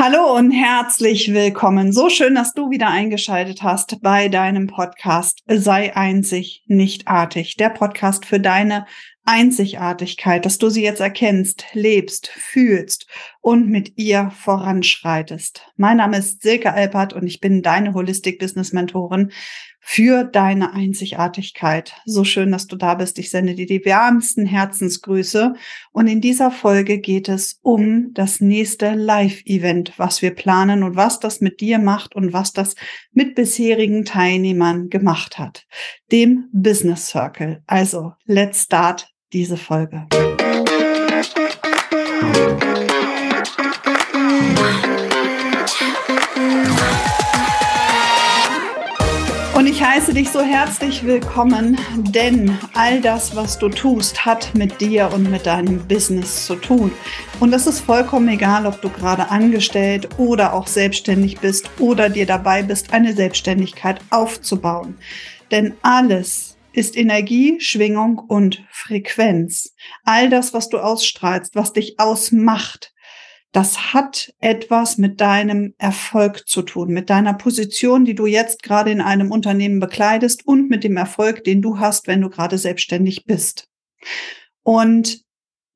Hallo und herzlich willkommen. So schön, dass du wieder eingeschaltet hast bei deinem Podcast Sei einzig, nicht artig. Der Podcast für deine Einzigartigkeit, dass du sie jetzt erkennst, lebst, fühlst und mit ihr voranschreitest. Mein Name ist Silke Alpert und ich bin deine Holistic Business Mentorin für deine Einzigartigkeit. So schön, dass du da bist. Ich sende dir die wärmsten Herzensgrüße und in dieser Folge geht es um das nächste Live-Event, was wir planen und was das mit dir macht und was das mit bisherigen Teilnehmern gemacht hat. Dem Business Circle. Also, let's start diese Folge. Und ich heiße dich so herzlich willkommen, denn all das, was du tust, hat mit dir und mit deinem Business zu tun. Und das ist vollkommen egal, ob du gerade angestellt oder auch selbstständig bist oder dir dabei bist, eine Selbstständigkeit aufzubauen. Denn alles, ist Energie, Schwingung und Frequenz. All das, was du ausstrahlst, was dich ausmacht, das hat etwas mit deinem Erfolg zu tun, mit deiner Position, die du jetzt gerade in einem Unternehmen bekleidest und mit dem Erfolg, den du hast, wenn du gerade selbstständig bist. Und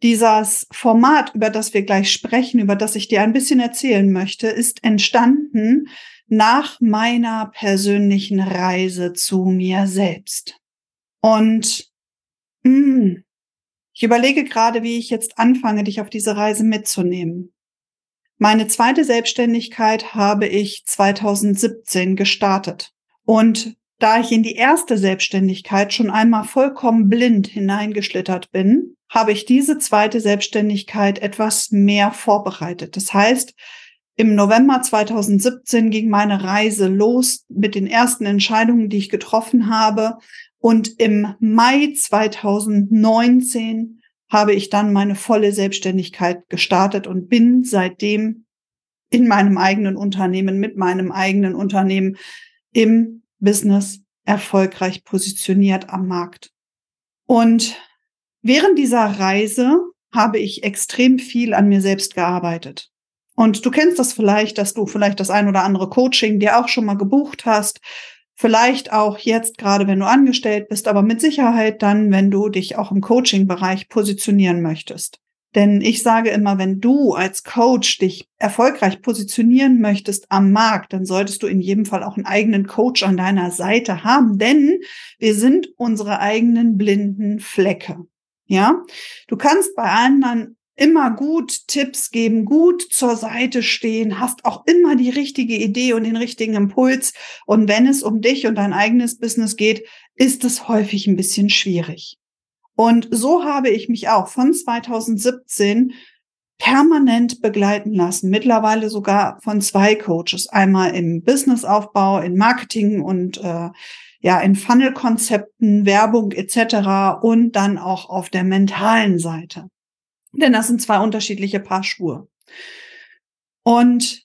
dieses Format, über das wir gleich sprechen, über das ich dir ein bisschen erzählen möchte, ist entstanden nach meiner persönlichen Reise zu mir selbst. Und mh, hm, ich überlege gerade, wie ich jetzt anfange, dich auf diese Reise mitzunehmen. Meine zweite Selbstständigkeit habe ich 2017 gestartet. Und da ich in die erste Selbstständigkeit schon einmal vollkommen blind hineingeschlittert bin, habe ich diese zweite Selbstständigkeit etwas mehr vorbereitet. Das heißt, im November 2017 ging meine Reise los mit den ersten Entscheidungen, die ich getroffen habe und im Mai 2019 habe ich dann meine volle Selbstständigkeit gestartet und bin seitdem in meinem eigenen Unternehmen, mit meinem eigenen Unternehmen im Business erfolgreich positioniert am Markt. Und während dieser Reise habe ich extrem viel an mir selbst gearbeitet. Und du kennst das vielleicht, dass du vielleicht das ein oder andere Coaching dir auch schon mal gebucht hast, Vielleicht auch jetzt gerade, wenn du angestellt bist, aber mit Sicherheit dann, wenn du dich auch im Coaching-Bereich positionieren möchtest. Denn ich sage immer, wenn du als Coach dich erfolgreich positionieren möchtest am Markt, dann solltest du in jedem Fall auch einen eigenen Coach an deiner Seite haben, denn wir sind unsere eigenen blinden Flecke. Ja, du kannst bei anderen immer gut Tipps geben, gut zur Seite stehen, hast auch immer die richtige Idee und den richtigen Impuls. Und wenn es um dich und dein eigenes Business geht, ist es häufig ein bisschen schwierig. Und so habe ich mich auch von 2017 permanent begleiten lassen, mittlerweile sogar von zwei Coaches, einmal im Businessaufbau, in Marketing und äh, ja in Funnel-Konzepten, Werbung etc. und dann auch auf der mentalen Seite. Denn das sind zwei unterschiedliche Paar Schuhe. Und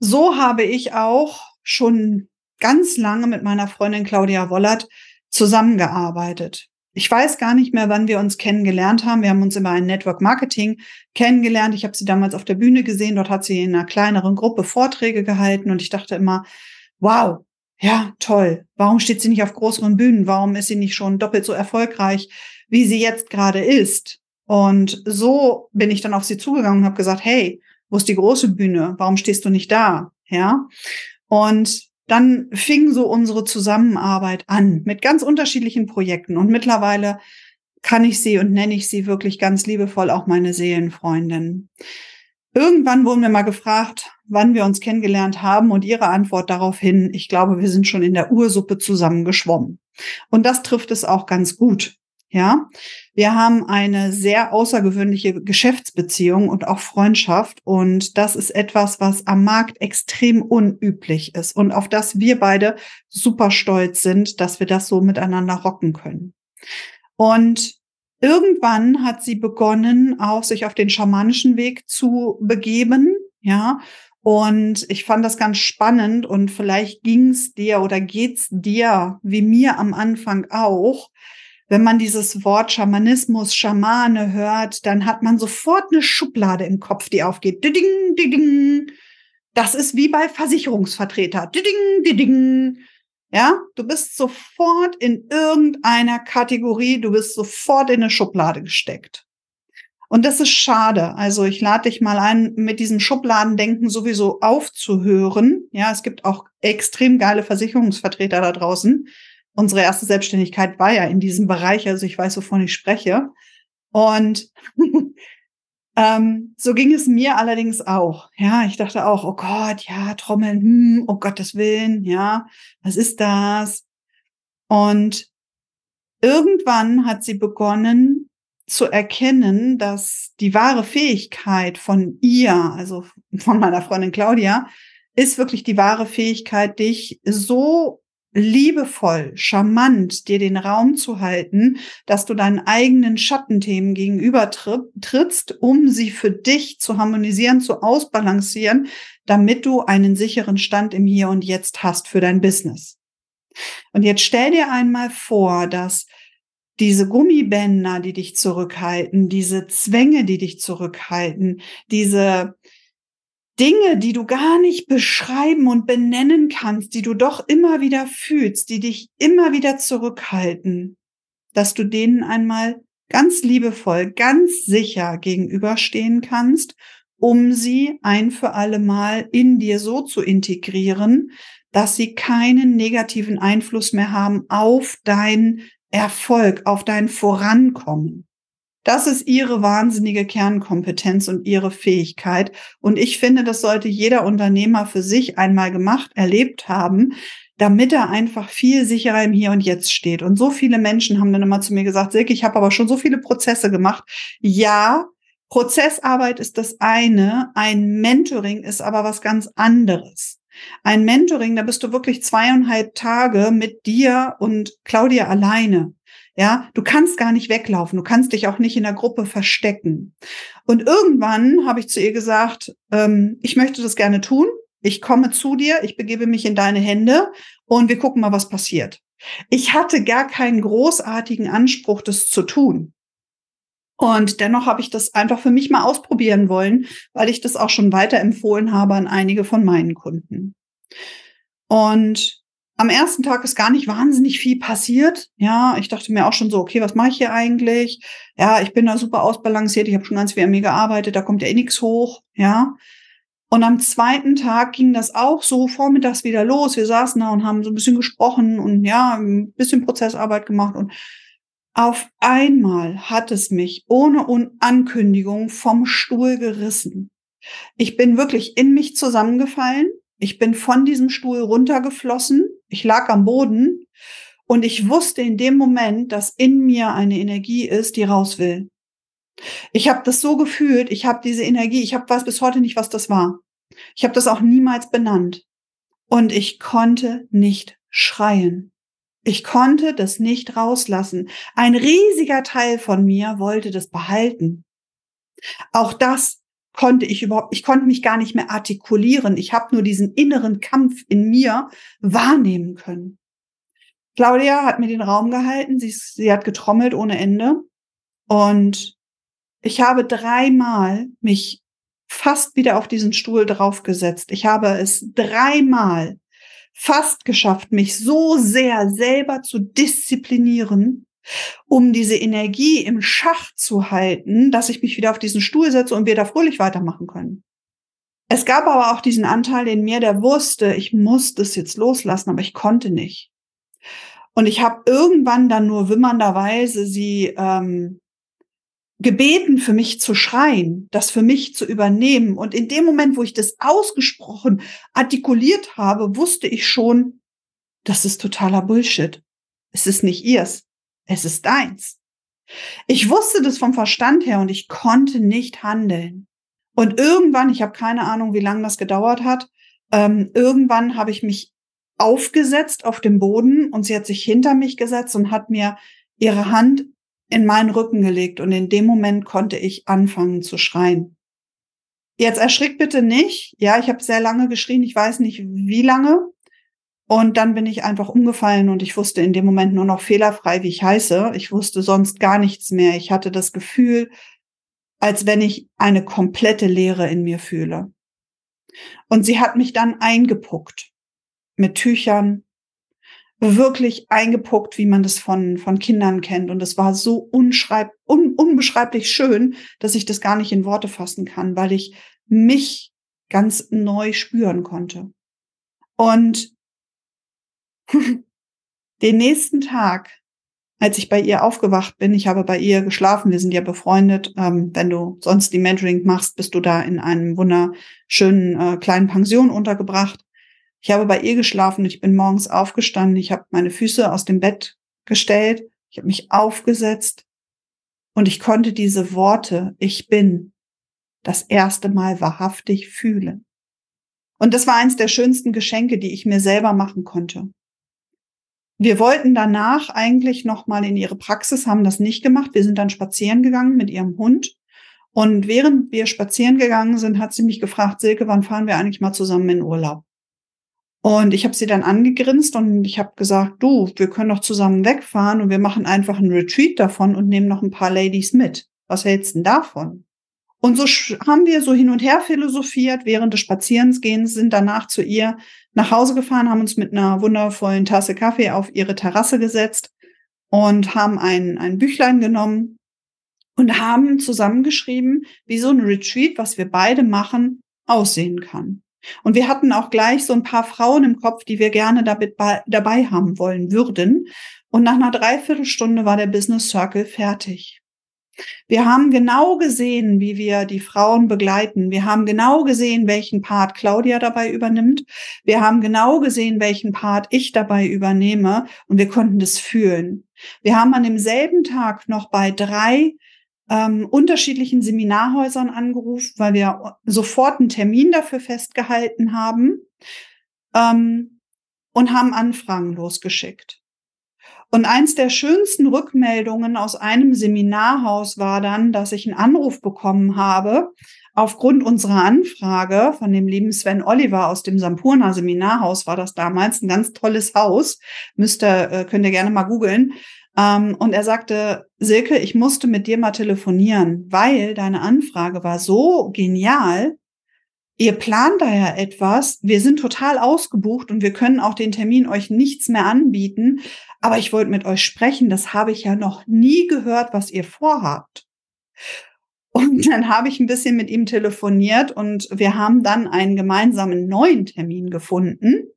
so habe ich auch schon ganz lange mit meiner Freundin Claudia Wollert zusammengearbeitet. Ich weiß gar nicht mehr, wann wir uns kennengelernt haben. Wir haben uns immer in Network Marketing kennengelernt. Ich habe sie damals auf der Bühne gesehen. Dort hat sie in einer kleineren Gruppe Vorträge gehalten und ich dachte immer, wow, ja, toll. Warum steht sie nicht auf größeren Bühnen? Warum ist sie nicht schon doppelt so erfolgreich, wie sie jetzt gerade ist? Und so bin ich dann auf sie zugegangen und habe gesagt, hey, wo ist die große Bühne? Warum stehst du nicht da? Ja. Und dann fing so unsere Zusammenarbeit an mit ganz unterschiedlichen Projekten. Und mittlerweile kann ich sie und nenne ich sie wirklich ganz liebevoll auch meine Seelenfreundin. Irgendwann wurden wir mal gefragt, wann wir uns kennengelernt haben und ihre Antwort daraufhin, ich glaube, wir sind schon in der Ursuppe zusammengeschwommen. Und das trifft es auch ganz gut. Ja, wir haben eine sehr außergewöhnliche Geschäftsbeziehung und auch Freundschaft. Und das ist etwas, was am Markt extrem unüblich ist und auf das wir beide super stolz sind, dass wir das so miteinander rocken können. Und irgendwann hat sie begonnen, auch sich auf den schamanischen Weg zu begeben. Ja, und ich fand das ganz spannend und vielleicht ging es dir oder geht's dir wie mir am Anfang auch, wenn man dieses Wort Schamanismus, Schamane hört, dann hat man sofort eine Schublade im Kopf, die aufgeht. Ding, ding, ding. Das ist wie bei Versicherungsvertreter. Diding, diding. Ja, du bist sofort in irgendeiner Kategorie, du bist sofort in eine Schublade gesteckt. Und das ist schade. Also ich lade dich mal ein, mit diesem Schubladendenken sowieso aufzuhören. Ja, es gibt auch extrem geile Versicherungsvertreter da draußen. Unsere erste Selbstständigkeit war ja in diesem Bereich, also ich weiß, wovon ich spreche. Und ähm, so ging es mir allerdings auch. Ja, ich dachte auch, oh Gott, ja, Trommeln, hm, oh Gottes Willen, ja, was ist das? Und irgendwann hat sie begonnen zu erkennen, dass die wahre Fähigkeit von ihr, also von meiner Freundin Claudia, ist wirklich die wahre Fähigkeit, dich so liebevoll, charmant dir den Raum zu halten, dass du deinen eigenen Schattenthemen gegenüber trittst, um sie für dich zu harmonisieren, zu ausbalancieren, damit du einen sicheren Stand im Hier und Jetzt hast für dein Business. Und jetzt stell dir einmal vor, dass diese Gummibänder, die dich zurückhalten, diese Zwänge, die dich zurückhalten, diese Dinge, die du gar nicht beschreiben und benennen kannst, die du doch immer wieder fühlst, die dich immer wieder zurückhalten, dass du denen einmal ganz liebevoll, ganz sicher gegenüberstehen kannst, um sie ein für alle Mal in dir so zu integrieren, dass sie keinen negativen Einfluss mehr haben auf dein Erfolg, auf dein Vorankommen. Das ist ihre wahnsinnige Kernkompetenz und ihre Fähigkeit. Und ich finde, das sollte jeder Unternehmer für sich einmal gemacht, erlebt haben, damit er einfach viel sicherer im Hier und Jetzt steht. Und so viele Menschen haben dann immer zu mir gesagt, Silke, ich habe aber schon so viele Prozesse gemacht. Ja, Prozessarbeit ist das eine, ein Mentoring ist aber was ganz anderes. Ein Mentoring, da bist du wirklich zweieinhalb Tage mit dir und Claudia alleine. Ja, du kannst gar nicht weglaufen, du kannst dich auch nicht in der Gruppe verstecken. Und irgendwann habe ich zu ihr gesagt, ähm, ich möchte das gerne tun. Ich komme zu dir, ich begebe mich in deine Hände und wir gucken mal, was passiert. Ich hatte gar keinen großartigen Anspruch, das zu tun. Und dennoch habe ich das einfach für mich mal ausprobieren wollen, weil ich das auch schon weiterempfohlen habe an einige von meinen Kunden. Und am ersten Tag ist gar nicht wahnsinnig viel passiert. Ja, ich dachte mir auch schon so, okay, was mache ich hier eigentlich? Ja, ich bin da super ausbalanciert, ich habe schon ganz viel an mir gearbeitet, da kommt ja eh nichts hoch, ja. Und am zweiten Tag ging das auch so vormittags wieder los. Wir saßen da und haben so ein bisschen gesprochen und ja, ein bisschen Prozessarbeit gemacht und auf einmal hat es mich ohne Ankündigung vom Stuhl gerissen. Ich bin wirklich in mich zusammengefallen. Ich bin von diesem Stuhl runtergeflossen. Ich lag am Boden und ich wusste in dem Moment, dass in mir eine Energie ist, die raus will. Ich habe das so gefühlt, ich habe diese Energie, ich habe weiß bis heute nicht, was das war. Ich habe das auch niemals benannt. Und ich konnte nicht schreien. Ich konnte das nicht rauslassen. Ein riesiger Teil von mir wollte das behalten. Auch das konnte ich überhaupt, ich konnte mich gar nicht mehr artikulieren. Ich habe nur diesen inneren Kampf in mir wahrnehmen können. Claudia hat mir den Raum gehalten, sie, sie hat getrommelt ohne Ende und ich habe dreimal mich fast wieder auf diesen Stuhl draufgesetzt. Ich habe es dreimal fast geschafft, mich so sehr selber zu disziplinieren, um diese Energie im Schach zu halten, dass ich mich wieder auf diesen Stuhl setze und wir da fröhlich weitermachen können. Es gab aber auch diesen Anteil in mir, der wusste, ich muss das jetzt loslassen, aber ich konnte nicht. Und ich habe irgendwann dann nur wimmernderweise sie ähm, gebeten, für mich zu schreien, das für mich zu übernehmen. Und in dem Moment, wo ich das ausgesprochen artikuliert habe, wusste ich schon, das ist totaler Bullshit. Es ist nicht ihrs. Es ist deins. Ich wusste das vom Verstand her und ich konnte nicht handeln. Und irgendwann, ich habe keine Ahnung, wie lange das gedauert hat, ähm, irgendwann habe ich mich aufgesetzt auf dem Boden und sie hat sich hinter mich gesetzt und hat mir ihre Hand in meinen Rücken gelegt und in dem Moment konnte ich anfangen zu schreien. Jetzt erschrick bitte nicht. Ja, ich habe sehr lange geschrien, ich weiß nicht wie lange. Und dann bin ich einfach umgefallen und ich wusste in dem Moment nur noch fehlerfrei, wie ich heiße. Ich wusste sonst gar nichts mehr. Ich hatte das Gefühl, als wenn ich eine komplette Leere in mir fühle. Und sie hat mich dann eingepuckt mit Tüchern, wirklich eingepuckt, wie man das von, von Kindern kennt. Und es war so unschreib, un, unbeschreiblich schön, dass ich das gar nicht in Worte fassen kann, weil ich mich ganz neu spüren konnte. Und den nächsten Tag, als ich bei ihr aufgewacht bin, ich habe bei ihr geschlafen, wir sind ja befreundet. Ähm, wenn du sonst die Mentoring machst, bist du da in einem wunderschönen äh, kleinen Pension untergebracht. Ich habe bei ihr geschlafen und ich bin morgens aufgestanden. Ich habe meine Füße aus dem Bett gestellt. Ich habe mich aufgesetzt und ich konnte diese Worte, ich bin, das erste Mal wahrhaftig fühlen. Und das war eins der schönsten Geschenke, die ich mir selber machen konnte. Wir wollten danach eigentlich noch mal in ihre Praxis, haben das nicht gemacht. Wir sind dann spazieren gegangen mit ihrem Hund. Und während wir spazieren gegangen sind, hat sie mich gefragt, Silke, wann fahren wir eigentlich mal zusammen in Urlaub? Und ich habe sie dann angegrinst und ich habe gesagt, du, wir können doch zusammen wegfahren und wir machen einfach einen Retreat davon und nehmen noch ein paar Ladies mit. Was hältst du denn davon? Und so haben wir so hin und her philosophiert während des Spazierensgehens, sind danach zu ihr nach Hause gefahren, haben uns mit einer wundervollen Tasse Kaffee auf ihre Terrasse gesetzt und haben ein, ein Büchlein genommen und haben zusammengeschrieben, wie so ein Retreat, was wir beide machen, aussehen kann. Und wir hatten auch gleich so ein paar Frauen im Kopf, die wir gerne damit dabei haben wollen würden. Und nach einer Dreiviertelstunde war der Business Circle fertig. Wir haben genau gesehen, wie wir die Frauen begleiten. Wir haben genau gesehen, welchen Part Claudia dabei übernimmt. Wir haben genau gesehen, welchen Part ich dabei übernehme. Und wir konnten das fühlen. Wir haben an demselben Tag noch bei drei ähm, unterschiedlichen Seminarhäusern angerufen, weil wir sofort einen Termin dafür festgehalten haben ähm, und haben Anfragen losgeschickt. Und eins der schönsten Rückmeldungen aus einem Seminarhaus war dann, dass ich einen Anruf bekommen habe, aufgrund unserer Anfrage von dem lieben Sven Oliver aus dem Sampurna Seminarhaus war das damals ein ganz tolles Haus. Müsste, äh, könnt ihr gerne mal googeln. Ähm, und er sagte, Silke, ich musste mit dir mal telefonieren, weil deine Anfrage war so genial. Ihr plant da ja etwas. Wir sind total ausgebucht und wir können auch den Termin euch nichts mehr anbieten. Aber ich wollte mit euch sprechen. Das habe ich ja noch nie gehört, was ihr vorhabt. Und dann habe ich ein bisschen mit ihm telefoniert und wir haben dann einen gemeinsamen neuen Termin gefunden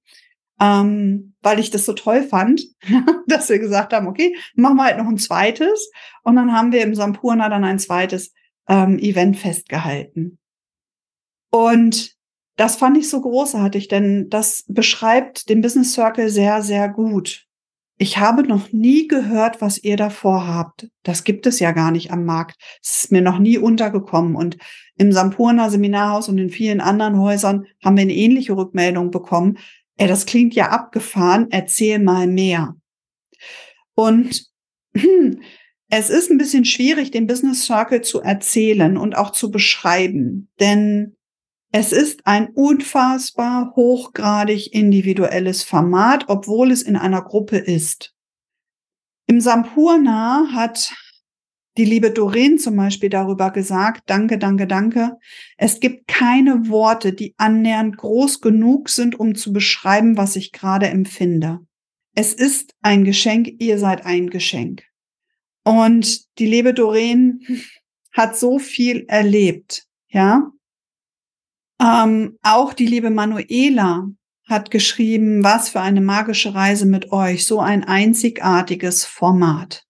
ähm, weil ich das so toll fand, dass wir gesagt haben, okay, machen wir halt noch ein zweites. Und dann haben wir im Sampurna dann ein zweites ähm, Event festgehalten. Und das fand ich so großartig, denn das beschreibt den Business Circle sehr, sehr gut. Ich habe noch nie gehört, was ihr davor habt. Das gibt es ja gar nicht am Markt. Es ist mir noch nie untergekommen. Und im Sampurna Seminarhaus und in vielen anderen Häusern haben wir eine ähnliche Rückmeldung bekommen, ey, das klingt ja abgefahren, erzähl mal mehr. Und es ist ein bisschen schwierig, den Business Circle zu erzählen und auch zu beschreiben, denn es ist ein unfassbar hochgradig individuelles Format, obwohl es in einer Gruppe ist. Im Sampurna hat die liebe Doreen zum Beispiel darüber gesagt, danke, danke, danke. Es gibt keine Worte, die annähernd groß genug sind, um zu beschreiben, was ich gerade empfinde. Es ist ein Geschenk, ihr seid ein Geschenk. Und die liebe Doreen hat so viel erlebt, ja. Ähm, auch die liebe Manuela hat geschrieben, was für eine magische Reise mit euch, so ein einzigartiges Format.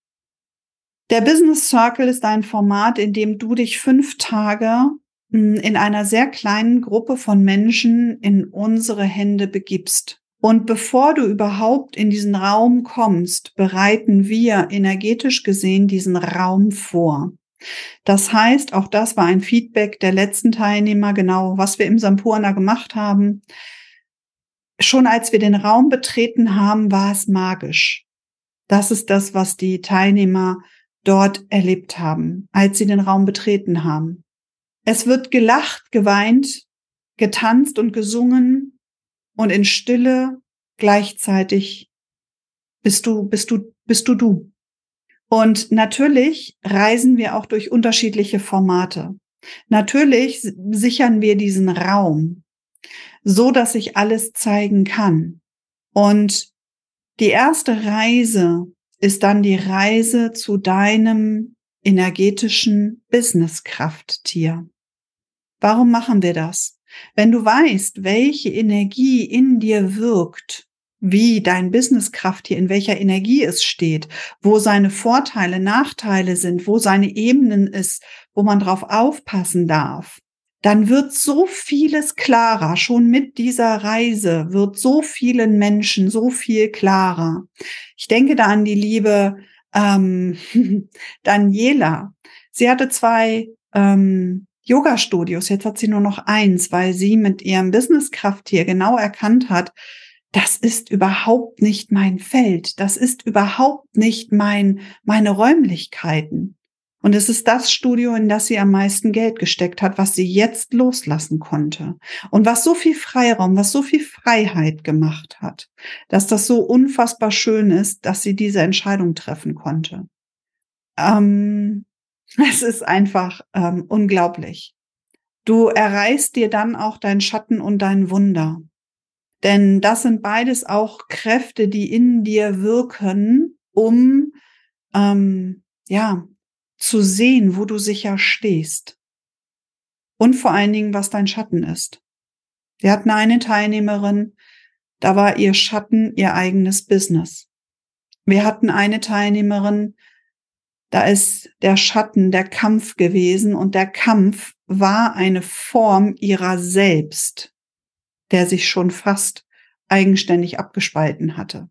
Der Business Circle ist ein Format, in dem du dich fünf Tage hm, in einer sehr kleinen Gruppe von Menschen in unsere Hände begibst. Und bevor du überhaupt in diesen Raum kommst, bereiten wir energetisch gesehen diesen Raum vor. Das heißt, auch das war ein Feedback der letzten Teilnehmer, genau was wir im Sampurna gemacht haben. Schon als wir den Raum betreten haben, war es magisch. Das ist das, was die Teilnehmer dort erlebt haben, als sie den Raum betreten haben. Es wird gelacht, geweint, getanzt und gesungen und in Stille gleichzeitig bist du, bist du, bist du du. Und natürlich reisen wir auch durch unterschiedliche Formate. Natürlich sichern wir diesen Raum. so dass ich alles zeigen kann. Und die erste Reise ist dann die Reise zu deinem energetischen Business-Krafttier. Warum machen wir das? Wenn du weißt, welche Energie in dir wirkt, wie dein Businesskrafttier, in welcher Energie es steht, wo seine Vorteile, Nachteile sind, wo seine Ebenen ist, wo man drauf aufpassen darf, dann wird so vieles klarer. Schon mit dieser Reise wird so vielen Menschen so viel klarer. Ich denke da an die liebe ähm, Daniela. Sie hatte zwei ähm, Yoga-Studios. Jetzt hat sie nur noch eins, weil sie mit ihrem Businesskrafttier genau erkannt hat, das ist überhaupt nicht mein Feld. Das ist überhaupt nicht mein, meine Räumlichkeiten. Und es ist das Studio, in das sie am meisten Geld gesteckt hat, was sie jetzt loslassen konnte. Und was so viel Freiraum, was so viel Freiheit gemacht hat, dass das so unfassbar schön ist, dass sie diese Entscheidung treffen konnte. Ähm, es ist einfach ähm, unglaublich. Du erreichst dir dann auch dein Schatten und dein Wunder. Denn das sind beides auch Kräfte, die in dir wirken, um ähm, ja zu sehen, wo du sicher stehst. Und vor allen Dingen, was dein Schatten ist. Wir hatten eine Teilnehmerin, da war ihr Schatten ihr eigenes Business. Wir hatten eine Teilnehmerin, da ist der Schatten der Kampf gewesen und der Kampf war eine Form ihrer selbst, der sich schon fast eigenständig abgespalten hatte.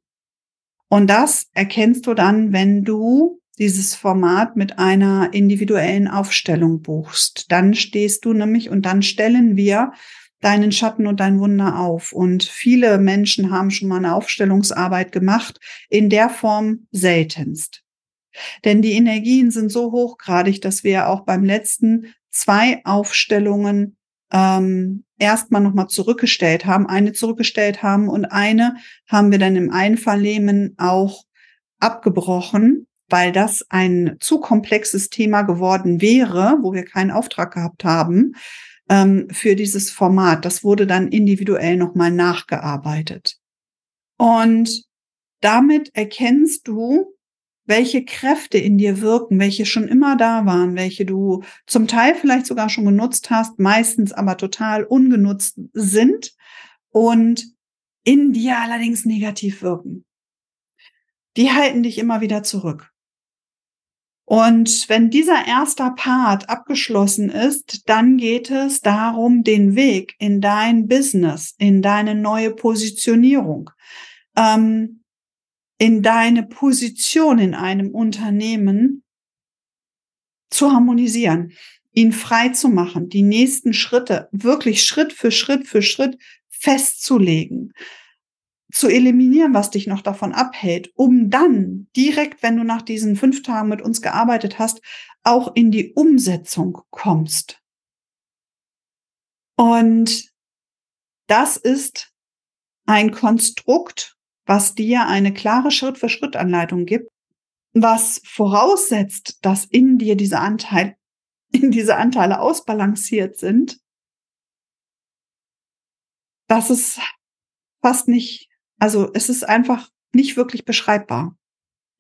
Und das erkennst du dann, wenn du dieses Format mit einer individuellen Aufstellung buchst. Dann stehst du nämlich und dann stellen wir deinen Schatten und dein Wunder auf. Und viele Menschen haben schon mal eine Aufstellungsarbeit gemacht, in der Form seltenst. Denn die Energien sind so hochgradig, dass wir auch beim letzten zwei Aufstellungen ähm, erstmal nochmal zurückgestellt haben, eine zurückgestellt haben und eine haben wir dann im Einvernehmen auch abgebrochen, weil das ein zu komplexes Thema geworden wäre, wo wir keinen Auftrag gehabt haben ähm, für dieses Format. Das wurde dann individuell nochmal nachgearbeitet. Und damit erkennst du, welche Kräfte in dir wirken, welche schon immer da waren, welche du zum Teil vielleicht sogar schon genutzt hast, meistens aber total ungenutzt sind und in dir allerdings negativ wirken. Die halten dich immer wieder zurück. Und wenn dieser erste Part abgeschlossen ist, dann geht es darum, den Weg in dein Business, in deine neue Positionierung, ähm, in deine Position in einem Unternehmen zu harmonisieren, ihn frei zu machen, die nächsten Schritte wirklich Schritt für Schritt für Schritt festzulegen, zu eliminieren, was dich noch davon abhält, um dann direkt, wenn du nach diesen fünf Tagen mit uns gearbeitet hast, auch in die Umsetzung kommst. Und das ist ein Konstrukt, was dir eine klare Schritt-für-Schritt-Anleitung gibt, was voraussetzt, dass in dir diese Anteile, in diese Anteile ausbalanciert sind, dass es fast nicht also es ist einfach nicht wirklich beschreibbar.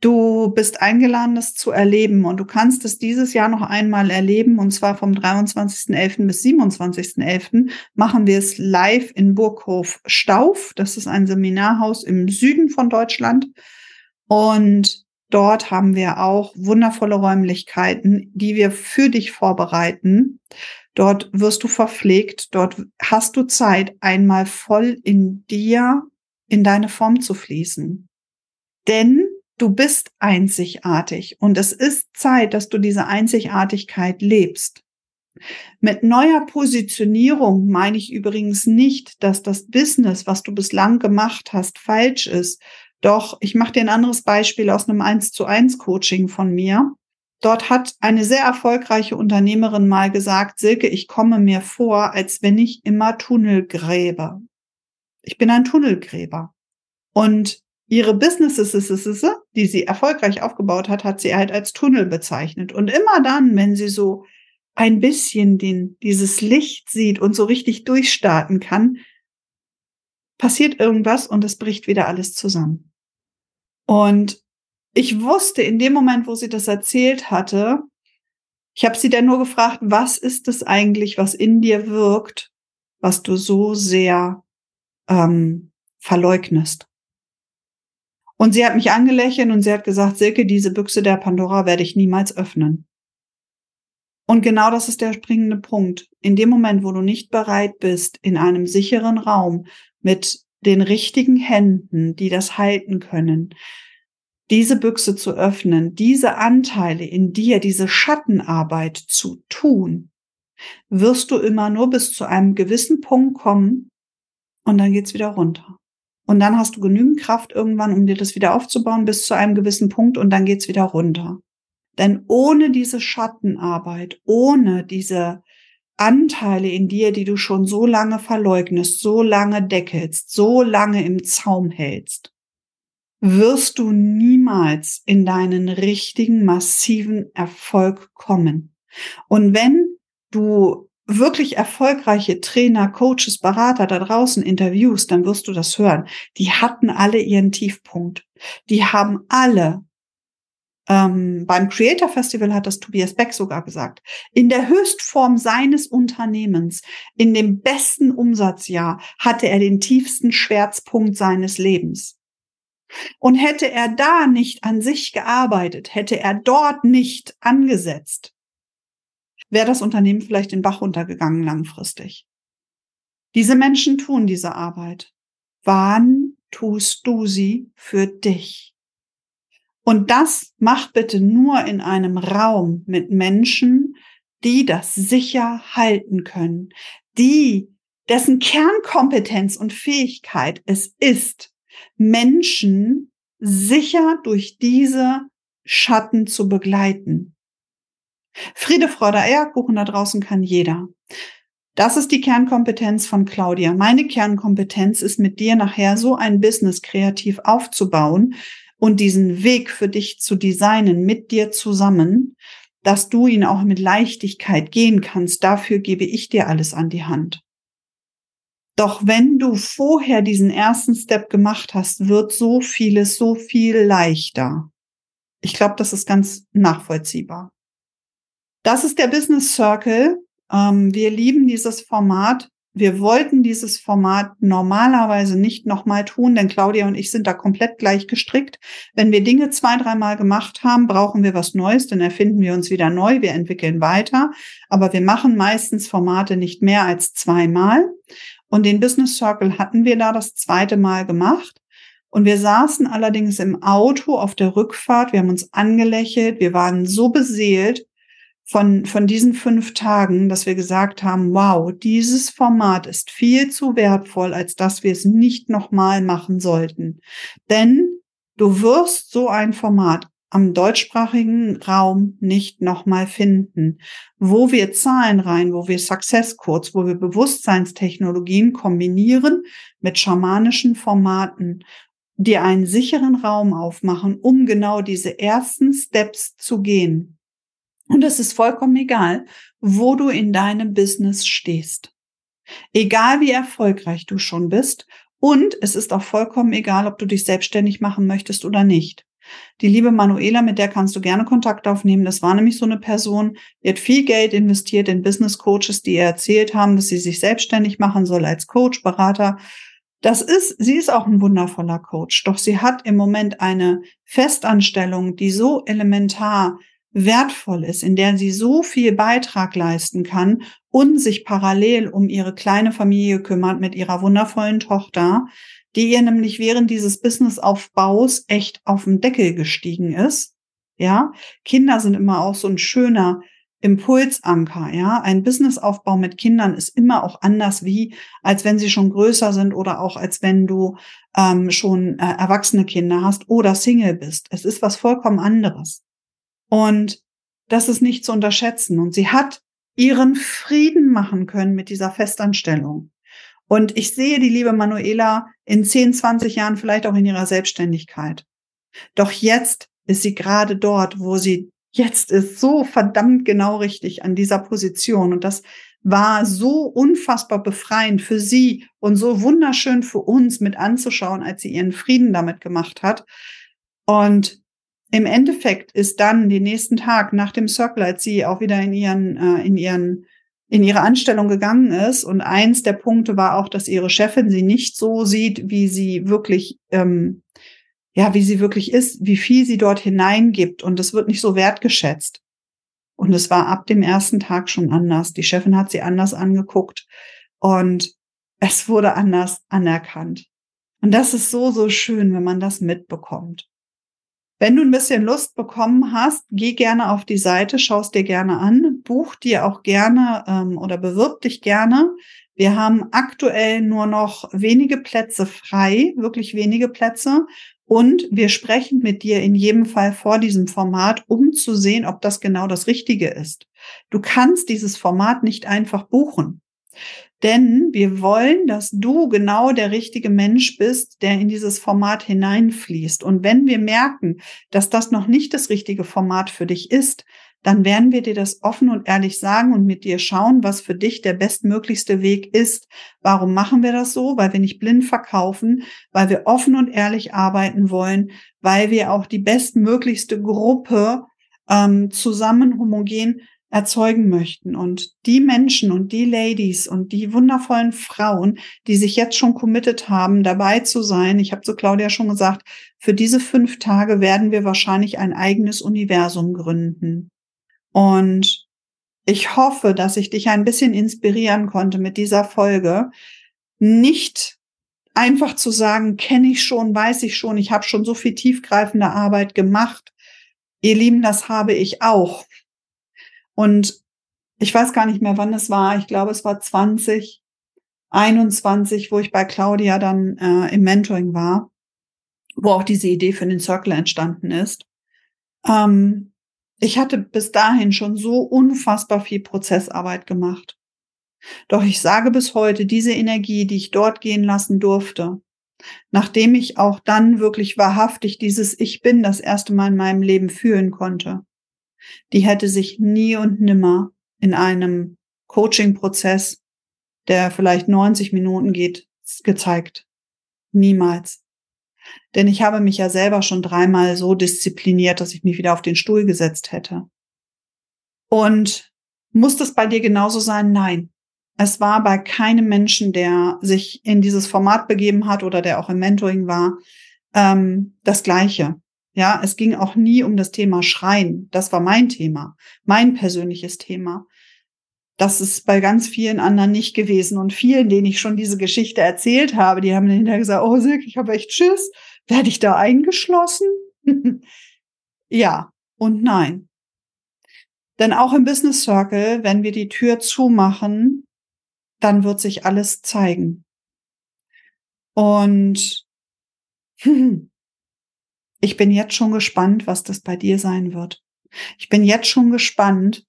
Du bist eingeladen, das zu erleben und du kannst es dieses Jahr noch einmal erleben und zwar vom 23.11. bis 27.11. machen wir es live in Burghof Stauf. Das ist ein Seminarhaus im Süden von Deutschland und dort haben wir auch wundervolle Räumlichkeiten, die wir für dich vorbereiten. Dort wirst du verpflegt, dort hast du Zeit, einmal voll in dir in deine Form zu fließen. Denn du bist einzigartig und es ist Zeit, dass du diese Einzigartigkeit lebst. Mit neuer Positionierung meine ich übrigens nicht, dass das Business, was du bislang gemacht hast, falsch ist. Doch ich mache dir ein anderes Beispiel aus einem 1 zu 1 Coaching von mir. Dort hat eine sehr erfolgreiche Unternehmerin mal gesagt, Silke, ich komme mir vor, als wenn ich immer Tunnel gräbe. Ich bin ein Tunnelgräber. Und ihre Businesses, die sie erfolgreich aufgebaut hat, hat sie halt als Tunnel bezeichnet. Und immer dann, wenn sie so ein bisschen den, dieses Licht sieht und so richtig durchstarten kann, passiert irgendwas und es bricht wieder alles zusammen. Und ich wusste in dem Moment, wo sie das erzählt hatte, ich habe sie dann nur gefragt, was ist es eigentlich, was in dir wirkt, was du so sehr ähm, verleugnest? Und sie hat mich angelächelt und sie hat gesagt, Silke, diese Büchse der Pandora werde ich niemals öffnen. Und genau das ist der springende Punkt. In dem Moment, wo du nicht bereit bist, in einem sicheren Raum mit den richtigen Händen, die das halten können, diese Büchse zu öffnen, diese Anteile in dir, diese Schattenarbeit zu tun, wirst du immer nur bis zu einem gewissen Punkt kommen und dann geht's wieder runter. Und dann hast du genügend Kraft irgendwann, um dir das wieder aufzubauen bis zu einem gewissen Punkt und dann geht's wieder runter. Denn ohne diese Schattenarbeit, ohne diese Anteile in dir, die du schon so lange verleugnest, so lange deckelst, so lange im Zaum hältst, wirst du niemals in deinen richtigen, massiven Erfolg kommen. Und wenn du wirklich erfolgreiche Trainer, Coaches, Berater da draußen interviewst, dann wirst du das hören. Die hatten alle ihren Tiefpunkt. Die haben alle ähm, beim Creator Festival hat das Tobias Beck sogar gesagt. In der Höchstform seines Unternehmens, in dem besten Umsatzjahr, hatte er den tiefsten Schmerzpunkt seines Lebens. Und hätte er da nicht an sich gearbeitet, hätte er dort nicht angesetzt, wäre das Unternehmen vielleicht den Bach runtergegangen langfristig. Diese Menschen tun diese Arbeit. Wann tust du sie für dich? Und das mach bitte nur in einem Raum mit Menschen, die das sicher halten können, die, dessen Kernkompetenz und Fähigkeit es ist, Menschen sicher durch diese Schatten zu begleiten. Friede, Freude, Eierkuchen da draußen kann jeder. Das ist die Kernkompetenz von Claudia. Meine Kernkompetenz ist mit dir nachher so ein Business kreativ aufzubauen, und diesen Weg für dich zu designen mit dir zusammen, dass du ihn auch mit Leichtigkeit gehen kannst. Dafür gebe ich dir alles an die Hand. Doch wenn du vorher diesen ersten Step gemacht hast, wird so vieles so viel leichter. Ich glaube, das ist ganz nachvollziehbar. Das ist der Business Circle. Ähm, wir lieben dieses Format wir wollten dieses Format normalerweise nicht nochmal tun, denn Claudia und ich sind da komplett gleich gestrickt. Wenn wir Dinge zwei, dreimal gemacht haben, brauchen wir was Neues, dann erfinden wir uns wieder neu, wir entwickeln weiter. Aber wir machen meistens Formate nicht mehr als zweimal. Und den Business Circle hatten wir da das zweite Mal gemacht. Und wir saßen allerdings im Auto auf der Rückfahrt, wir haben uns angelächelt, wir waren so beseelt, von, von diesen fünf Tagen, dass wir gesagt haben, wow, dieses Format ist viel zu wertvoll, als dass wir es nicht nochmal machen sollten. Denn du wirst so ein Format am deutschsprachigen Raum nicht nochmal finden, wo wir Zahlen rein, wo wir Success Codes, wo wir Bewusstseinstechnologien kombinieren mit schamanischen Formaten, die einen sicheren Raum aufmachen, um genau diese ersten Steps zu gehen. Und es ist vollkommen egal, wo du in deinem Business stehst. Egal wie erfolgreich du schon bist. Und es ist auch vollkommen egal, ob du dich selbstständig machen möchtest oder nicht. Die liebe Manuela, mit der kannst du gerne Kontakt aufnehmen. Das war nämlich so eine Person, die hat viel Geld investiert in Business Coaches, die ihr erzählt haben, dass sie sich selbstständig machen soll als Coach, Berater. Das ist, sie ist auch ein wundervoller Coach. Doch sie hat im Moment eine Festanstellung, die so elementar wertvoll ist, in der sie so viel Beitrag leisten kann und sich parallel um ihre kleine Familie kümmert mit ihrer wundervollen Tochter, die ihr nämlich während dieses Businessaufbaus echt auf den Deckel gestiegen ist. Ja, Kinder sind immer auch so ein schöner Impulsanker, ja. Ein Businessaufbau mit Kindern ist immer auch anders wie, als wenn sie schon größer sind oder auch als wenn du ähm, schon äh, erwachsene Kinder hast oder Single bist. Es ist was vollkommen anderes. Und das ist nicht zu unterschätzen. Und sie hat ihren Frieden machen können mit dieser Festanstellung. Und ich sehe die liebe Manuela in 10, 20 Jahren vielleicht auch in ihrer Selbstständigkeit. Doch jetzt ist sie gerade dort, wo sie jetzt ist, so verdammt genau richtig an dieser Position. Und das war so unfassbar befreiend für sie und so wunderschön für uns mit anzuschauen, als sie ihren Frieden damit gemacht hat. Und im Endeffekt ist dann den nächsten Tag nach dem Circle, als sie auch wieder in ihren, äh, in ihren, in ihre Anstellung gegangen ist. Und eins der Punkte war auch, dass ihre Chefin sie nicht so sieht, wie sie wirklich, ähm, ja, wie sie wirklich ist, wie viel sie dort hineingibt. Und das wird nicht so wertgeschätzt. Und es war ab dem ersten Tag schon anders. Die Chefin hat sie anders angeguckt und es wurde anders anerkannt. Und das ist so, so schön, wenn man das mitbekommt. Wenn du ein bisschen Lust bekommen hast, geh gerne auf die Seite, schaust dir gerne an, buch dir auch gerne ähm, oder bewirb dich gerne. Wir haben aktuell nur noch wenige Plätze frei, wirklich wenige Plätze. Und wir sprechen mit dir in jedem Fall vor diesem Format, um zu sehen, ob das genau das Richtige ist. Du kannst dieses Format nicht einfach buchen. Denn wir wollen, dass du genau der richtige Mensch bist, der in dieses Format hineinfließt. Und wenn wir merken, dass das noch nicht das richtige Format für dich ist, dann werden wir dir das offen und ehrlich sagen und mit dir schauen, was für dich der bestmöglichste Weg ist. Warum machen wir das so? Weil wir nicht blind verkaufen, weil wir offen und ehrlich arbeiten wollen, weil wir auch die bestmöglichste Gruppe ähm, zusammen homogen erzeugen möchten. Und die Menschen und die Ladies und die wundervollen Frauen, die sich jetzt schon committed haben, dabei zu sein, ich habe zu Claudia schon gesagt, für diese fünf Tage werden wir wahrscheinlich ein eigenes Universum gründen. Und ich hoffe, dass ich dich ein bisschen inspirieren konnte mit dieser Folge. Nicht einfach zu sagen, kenne ich schon, weiß ich schon, ich habe schon so viel tiefgreifende Arbeit gemacht. Ihr Lieben, das habe ich auch. Und ich weiß gar nicht mehr, wann es war. Ich glaube, es war 2021, wo ich bei Claudia dann äh, im Mentoring war, wo auch diese Idee für den Circle entstanden ist. Ähm, ich hatte bis dahin schon so unfassbar viel Prozessarbeit gemacht. Doch ich sage bis heute, diese Energie, die ich dort gehen lassen durfte, nachdem ich auch dann wirklich wahrhaftig dieses Ich bin das erste Mal in meinem Leben fühlen konnte, die hätte sich nie und nimmer in einem Coaching-Prozess, der vielleicht 90 Minuten geht, gezeigt. Niemals. Denn ich habe mich ja selber schon dreimal so diszipliniert, dass ich mich wieder auf den Stuhl gesetzt hätte. Und muss das bei dir genauso sein? Nein. Es war bei keinem Menschen, der sich in dieses Format begeben hat oder der auch im Mentoring war, ähm, das Gleiche. Ja, es ging auch nie um das Thema Schreien. Das war mein Thema, mein persönliches Thema. Das ist bei ganz vielen anderen nicht gewesen. Und vielen, denen ich schon diese Geschichte erzählt habe, die haben hinterher gesagt, oh Silke, ich habe echt Schiss. Werde ich da eingeschlossen? ja und nein. Denn auch im Business Circle, wenn wir die Tür zumachen, dann wird sich alles zeigen. Und ich bin jetzt schon gespannt, was das bei dir sein wird. Ich bin jetzt schon gespannt,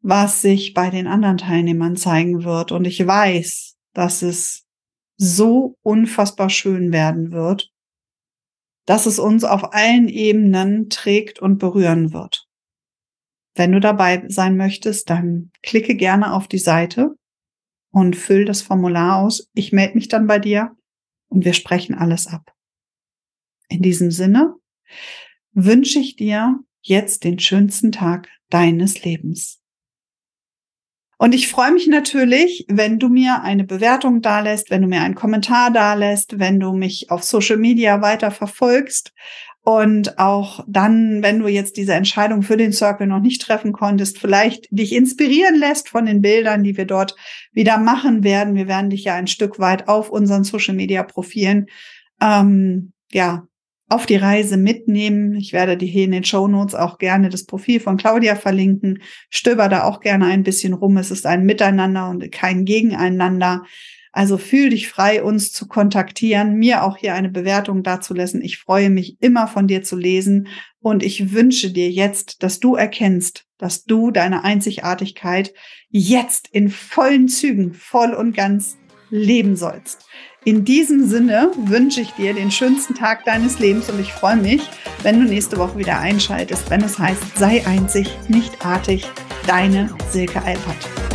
was sich bei den anderen Teilnehmern zeigen wird. Und ich weiß, dass es so unfassbar schön werden wird, dass es uns auf allen Ebenen trägt und berühren wird. Wenn du dabei sein möchtest, dann klicke gerne auf die Seite und füll das Formular aus. Ich melde mich dann bei dir und wir sprechen alles ab. In diesem Sinne wünsche ich dir jetzt den schönsten Tag deines Lebens. Und ich freue mich natürlich, wenn du mir eine Bewertung dalässt, wenn du mir einen Kommentar dalässt, wenn du mich auf Social Media weiter verfolgst und auch dann, wenn du jetzt diese Entscheidung für den Circle noch nicht treffen konntest, vielleicht dich inspirieren lässt von den Bildern, die wir dort wieder machen werden. Wir werden dich ja ein Stück weit auf unseren Social Media Profilen ähm, ja auf die Reise mitnehmen. Ich werde dir hier in den Show Notes auch gerne das Profil von Claudia verlinken. Stöber da auch gerne ein bisschen rum. Es ist ein Miteinander und kein Gegeneinander. Also fühl dich frei, uns zu kontaktieren, mir auch hier eine Bewertung dazulassen. Ich freue mich immer von dir zu lesen und ich wünsche dir jetzt, dass du erkennst, dass du deine Einzigartigkeit jetzt in vollen Zügen, voll und ganz leben sollst. In diesem Sinne wünsche ich dir den schönsten Tag deines Lebens und ich freue mich, wenn du nächste Woche wieder einschaltest, wenn es heißt, sei einzig, nicht artig, deine Silke Alpert.